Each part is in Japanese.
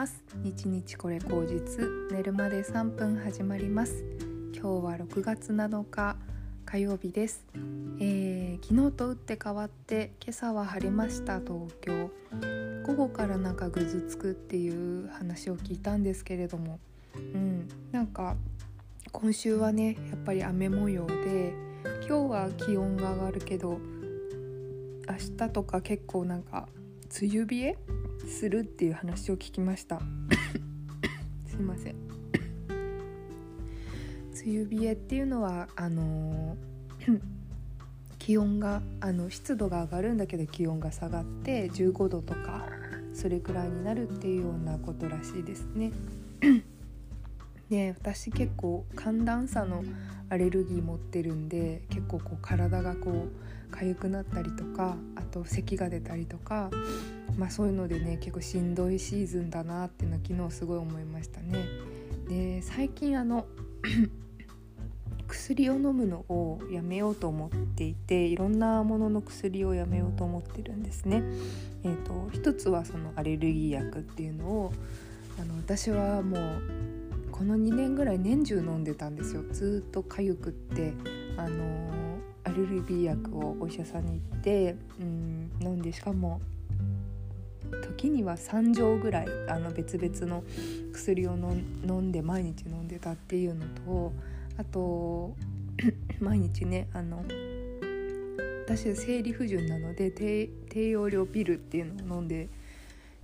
ます。日日これ口実。寝るまで3分始まります。今日は6月7日。火曜日です、えー、昨日と打って変わって今朝は晴れました。東京。午後からなんかぐずつくっていう話を聞いたんですけれども。うん。なんか今週はねやっぱり雨模様で今日は気温が上がるけど明日とか結構なんか梅雨冷えするっていう話を聞きましたすいません梅雨冷えっていうのはあの 気温があの湿度が上がるんだけど気温が下がって15度とかそれくらいになるっていうようなことらしいですね。で私結構寒暖差のアレルギー持ってるんで結構こう体がこう痒くなったりとかあと咳が出たりとかまあそういうのでね結構しんどいシーズンだなっていうのは昨日すごい思いましたね。で最近あの 薬を飲むのをやめようと思っていていろんなものの薬をやめようと思ってるんですね。えーと、一つはそのアレルギー薬っていうのをあの私はもうこの2年ぐらい年中飲んでたんですよ。ずっと痒くってあのアレルギー薬をお医者さんに行ってうん飲んでしかも時には3錠ぐらいあの別々の薬を飲んで毎日飲んでたっていうのとあと 毎日ねあの私は生理不順なので低用量ピルっていうのを飲んで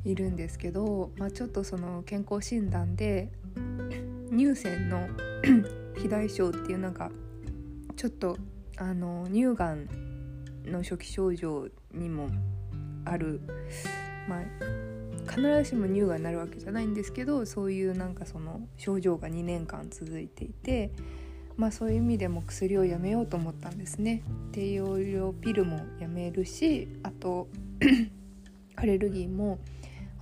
いるんですけど、まあ、ちょっとその健康診断で乳腺の 肥大症っていうのがちょっとあの乳がんの初期症状にもある。まあ必ずしも乳がんになるわけじゃないんですけどそういうなんかその症状が2年間続いていてまあそういう意味でも薬をやめようと思ったんですね。低用量ピルもやめるしあと アレルギーも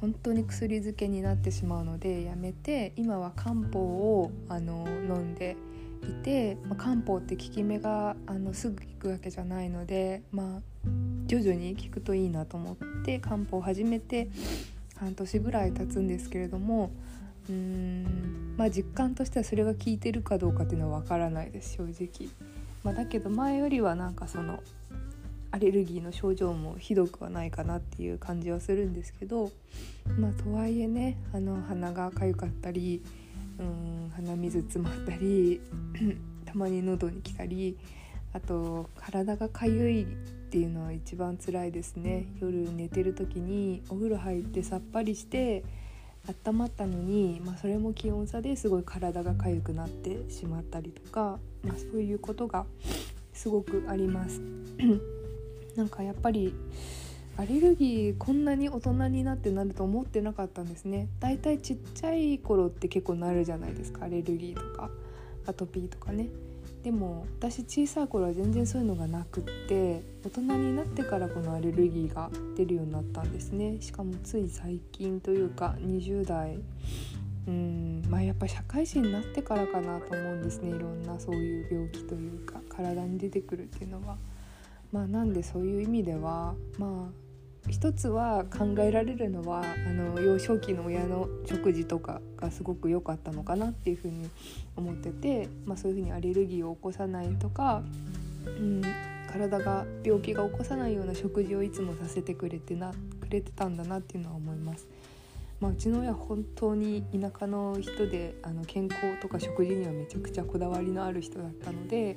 本当に薬漬けになってしまうのでやめて今は漢方をあの飲んでいて、まあ、漢方って効き目があのすぐ効くわけじゃないのでまあ徐々に効くといいなと思って漢方を始めて半年ぐらい経つんですけれどもうーんまあ実感としてはそれが効いてるかどうかっていうのは分からないです正直。まあ、だけど前よりはなんかそのアレルギーの症状もひどくはないかなっていう感じはするんですけどまあとはいえねあの鼻が痒かったりうん鼻水詰まったり たまに喉に来たりあと体が痒いっていうのは一番辛いですね夜寝てる時にお風呂入ってさっぱりして温まったのに、まあ、それも気温差ですごい体が痒くなってしまったりとか、まあ、そういうことがすごくあります。なんかやっぱりアレルギーこんなに大人になってなると思ってなかったんですね。だいたいちっちゃい頃って結構なるじゃないですか。アレルギーとかアトピーとかね。でも私小さい頃は全然そういうのがなくって大人になってからこのアレルギーが出るようになったんですね。しかもつい最近というか20代。うんまあやっぱ社会人になってからかなと思うんですね。いろんなそういう病気というか体に出てくるっていうのは。まあ、なんでそういう意味ではまあ一つは考えられるのはあの幼少期の親の食事とかがすごく良かったのかなっていうふうに思ってて、まあ、そういうふうにアレルギーを起こさないとか、うん、体が病気が起こさないような食事をいつもさせてくれてなくれてたんだなっていうのは思います。まあ、うちの親本当に田舎の人であの健康とか食事にはめちゃくちゃこだわりのある人だったので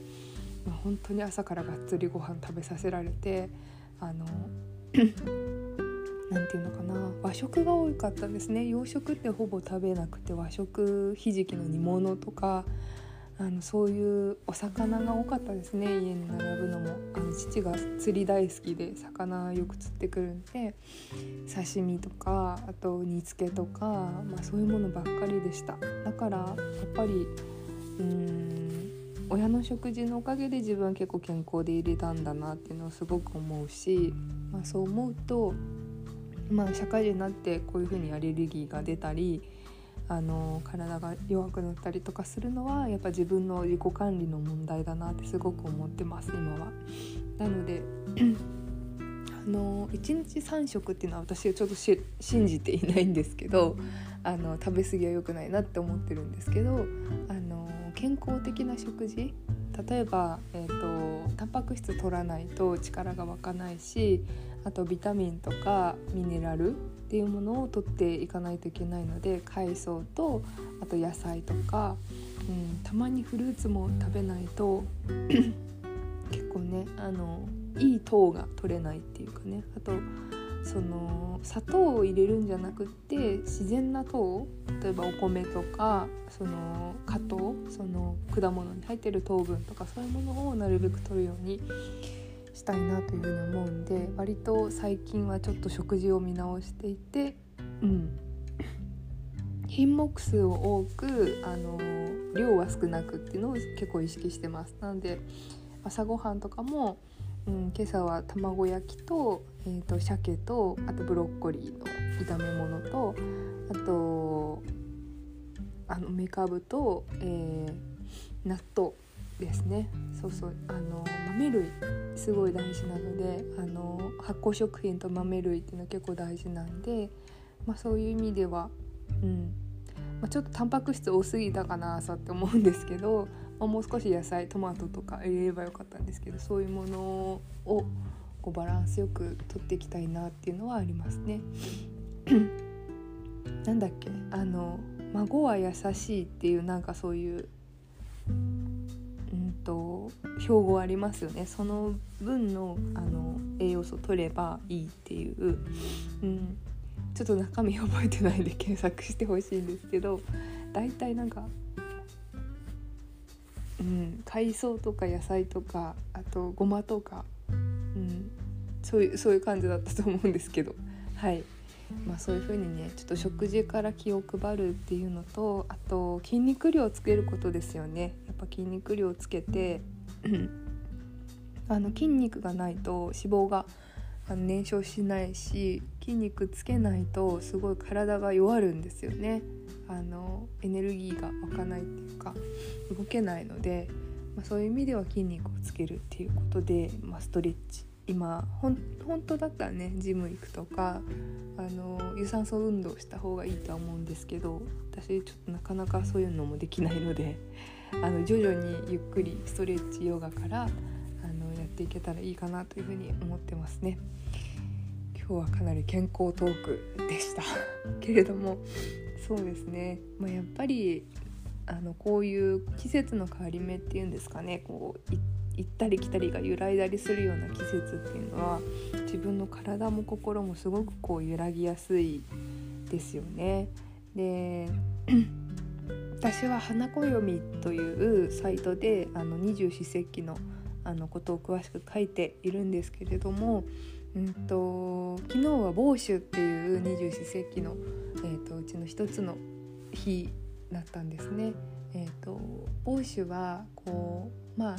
まあ、本当に朝からがっつりご飯食べさせられてあの 何て言うのかな和食が多かったんですね。洋食ってほぼ食べなくて和食ひじきの煮物とかあのそういうお魚が多かったですね。家に並ぶのも。あの父が釣り大好きで魚よく釣ってくるんで刺身とかあと煮付けとか、まあ、そういうものばっかりでした。だからやっぱりうん親の食事のおかげで自分は結構健康でいれたんだなっていうのをすごく思うし、まあ、そう思うと、まあ、社会人になってこういうふうにアレルギーが出たりあの体が弱くなったりとかするのはやっぱ自分の自己管理の問題だなってすごく思ってます今は。なのでああの1日3食っていうのは私はちょっと信じていないんですけどあの食べ過ぎは良くないなって思ってるんですけどあの健康的な食事？例えば、えーと、タンパク質取らないと力が湧かないしあとビタミンとかミネラルっていうものを取っていかないといけないので海藻とあと野菜とか、うん、たまにフルーツも食べないと 結構ねあのいい糖が取れないっていうかね。あとその砂糖を入れるんじゃなくって自然な糖例えばお米とかその果糖その果物に入ってる糖分とかそういうものをなるべく取るようにしたいなというふうに思うんで割と最近はちょっと食事を見直していて、うん、品目数を多くあの量は少なくっていうのを結構意識してます。なので朝ごはんとかもうん、今朝は卵焼きと,、えーと、鮭とあとブロッコリーの炒め物とあとあのめかぶと、えー、納豆ですね。そうそうあの豆類すごい大事なのであの発酵食品と豆類っていうのは結構大事なんで、まあ、そういう意味では、うんまあ、ちょっとタンパク質多すぎたかな朝って思うんですけどあ、もう少し野菜トマトとか入れればよかったんですけどそういうものをこうバランスよく取っていきたいなっていうのはありますね。なんだっけ？あの孫は優しいっていうなんかそういううんと標語ありますよね。その分のあの栄養素取ればいいっていう、うん、ちょっと中身覚えてないんで検索してほしいんですけど大体なんか、海藻とか野菜とかあとごまとか、うん、そういうそういう感じだったと思うんですけど。はい。まあそういう風にねちょっと食事から気を配るっていうのとあと筋肉量をつけることですよね。やっぱ筋肉量をつけて あの筋肉がないと脂肪が燃焼しないし筋肉つけないとすごい体が弱るんですよね。あのエネルギーが湧かないっていうか動けないので、まあ、そういう意味では筋肉をつけるっていうことで、まあ、ストレッチ今ほん本当だったらねジム行くとかあの有酸素運動した方がいいとは思うんですけど私ちょっとなかなかそういうのもできないのであの徐々にゆっくりストレッチヨガからあのやっていけたらいいかなというふうに思ってますね。今日はかなり健康トークでした けれどもそうですね、まあ、やっぱりあのこういう季節の変わり目っていうんですかねこう行ったり来たりが揺らいだりするような季節っていうのは自分の体も心もすごくこう揺らぎやすいですよね。で私は「花暦」というサイトであの二十四節気のあのことを詳しく書いているんですけれどもうんと昨日は某秋っていう二十四節気の、えーと、うちの一つの日だったんですね。えーと、某秋はこうまあ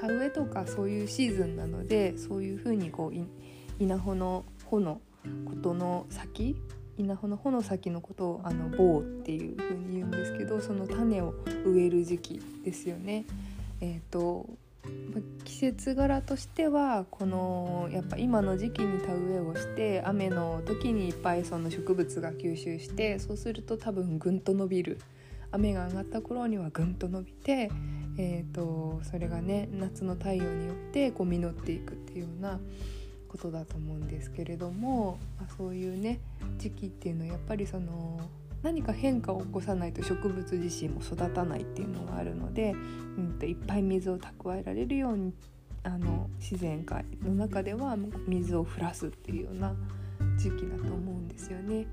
田植えとかそういうシーズンなのでそういうふうにこう稲穂の穂のことの先稲穂の穂の先のことをあの棒っていうふうに言うんですけどその種を植える時期ですよね。えーと季節柄としてはこのやっぱ今の時期に田植えをして雨の時にいっぱいその植物が吸収してそうすると多分ぐんと伸びる。雨が上がった頃にはぐんと伸びて、えーと、それがね夏の太陽によってこう実っていくっていうようなことだと思うんですけれども、まあ、そういうね時期っていうのはやっぱりその何か変化を起こさないと植物自身も育たないっていうのがあるので、うん、いっぱい水を蓄えられるようにあの自然界の中では水を降らすっていうような時期だと思うんですよね。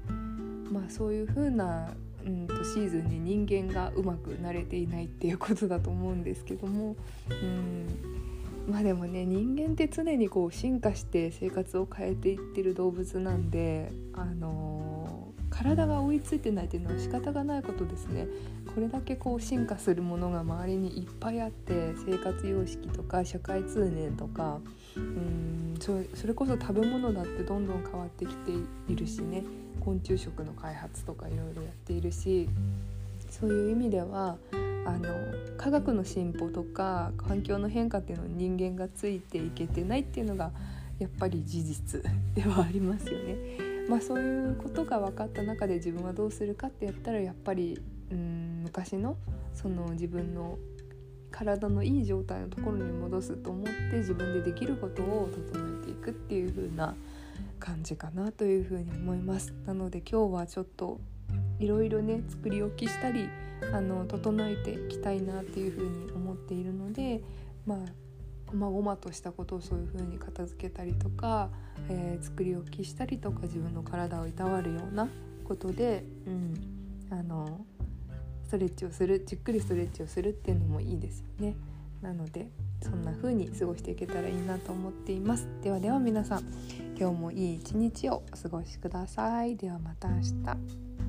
まあ、そういう風なうんとシーズンに人間がうまく慣れていないっていうことだと思うんですけども、うんまあでもね人間って常にこう進化して生活を変えていってる動物なんであの体が追いついてないっていうのは仕方がないことですねこれだけこう進化するものが周りにいっぱいあって生活様式とか社会通念とかうんそれこそ食べ物だってどんどん変わってきているしね昆虫食の開発とかいろいろやっているしそういう意味ではあの科学の進歩とか環境の変化っていうのに人間がついていけてないっていうのがやっぱり事実ではありますよね。まあ、そういうことが分かった中で自分はどうするかってやったらやっぱりうん昔のその自分の体のいい状態のところに戻すと思って自分でできることを整えていくっていう風な感じかなというふうに思います。なので今日はちょっといろいろね作り置きしたりあの整えていきたいなっていうふうに思っているのでまあ細々としたことをそういう風に片付けたりとか、えー、作り置きしたりとか自分の体をいたわるようなことで、うん、あのストレッチをするじっくりストレッチをするっていうのもいいですよね。なのでそんな風に過ごしていけたらいいなと思っています。ではでは皆さん今日もいい一日をお過ごしください。ではまた明日。